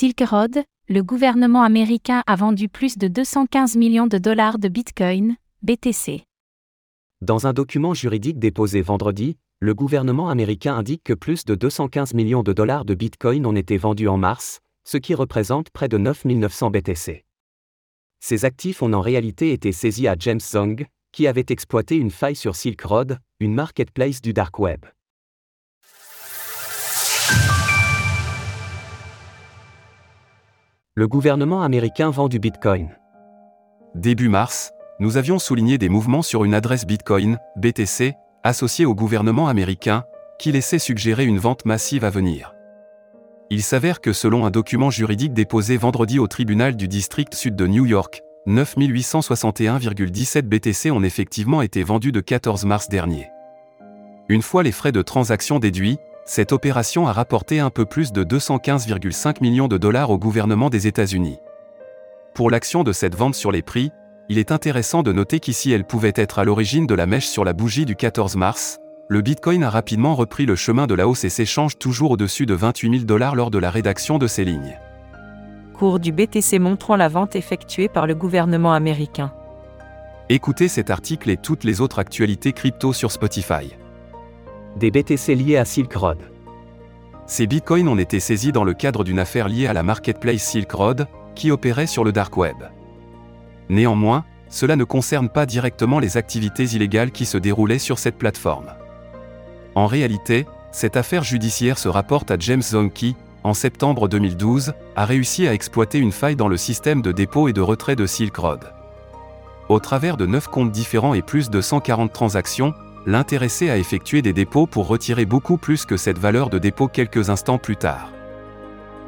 Silk Road, le gouvernement américain a vendu plus de 215 millions de dollars de Bitcoin, BTC. Dans un document juridique déposé vendredi, le gouvernement américain indique que plus de 215 millions de dollars de Bitcoin ont été vendus en mars, ce qui représente près de 9 900 BTC. Ces actifs ont en réalité été saisis à James Zong, qui avait exploité une faille sur Silk Road, une marketplace du dark web. Le gouvernement américain vend du Bitcoin. Début mars, nous avions souligné des mouvements sur une adresse Bitcoin, BTC, associée au gouvernement américain, qui laissait suggérer une vente massive à venir. Il s'avère que selon un document juridique déposé vendredi au tribunal du district sud de New York, 9861,17 BTC ont effectivement été vendus de 14 mars dernier. Une fois les frais de transaction déduits, cette opération a rapporté un peu plus de 215,5 millions de dollars au gouvernement des États-Unis. Pour l'action de cette vente sur les prix, il est intéressant de noter qu'ici elle pouvait être à l'origine de la mèche sur la bougie du 14 mars, le Bitcoin a rapidement repris le chemin de la hausse et s'échange toujours au-dessus de 28 000 dollars lors de la rédaction de ces lignes. Cours du BTC montrant la vente effectuée par le gouvernement américain. Écoutez cet article et toutes les autres actualités crypto sur Spotify. Des BTC liés à Silk Road. Ces bitcoins ont été saisis dans le cadre d'une affaire liée à la marketplace Silk Road, qui opérait sur le dark web. Néanmoins, cela ne concerne pas directement les activités illégales qui se déroulaient sur cette plateforme. En réalité, cette affaire judiciaire se rapporte à James Zonky, en septembre 2012, a réussi à exploiter une faille dans le système de dépôt et de retrait de Silk Road. Au travers de 9 comptes différents et plus de 140 transactions, l'intéressé a effectué des dépôts pour retirer beaucoup plus que cette valeur de dépôt quelques instants plus tard.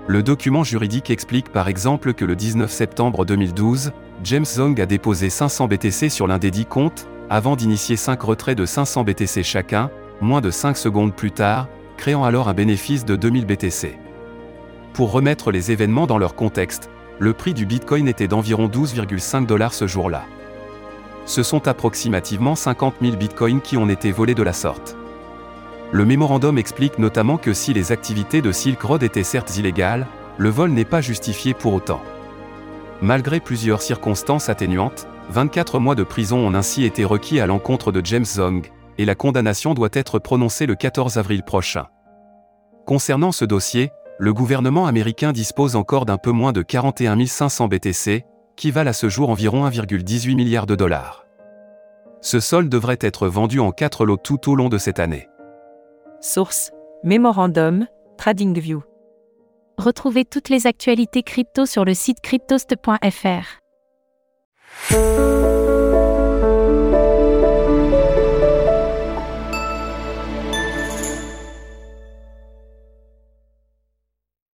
Le document juridique explique par exemple que le 19 septembre 2012, James Zong a déposé 500 BTC sur l'un des 10 comptes, avant d'initier 5 retraits de 500 BTC chacun, moins de 5 secondes plus tard, créant alors un bénéfice de 2000 BTC. Pour remettre les événements dans leur contexte, le prix du Bitcoin était d'environ 12,5 dollars ce jour-là. Ce sont approximativement 50 000 bitcoins qui ont été volés de la sorte. Le mémorandum explique notamment que si les activités de Silk Road étaient certes illégales, le vol n'est pas justifié pour autant. Malgré plusieurs circonstances atténuantes, 24 mois de prison ont ainsi été requis à l'encontre de James Zong, et la condamnation doit être prononcée le 14 avril prochain. Concernant ce dossier, le gouvernement américain dispose encore d'un peu moins de 41 500 BTC, qui valent à ce jour environ 1,18 milliard de dollars. Ce sol devrait être vendu en quatre lots tout au long de cette année. Source Memorandum TradingView. Retrouvez toutes les actualités crypto sur le site cryptost.fr.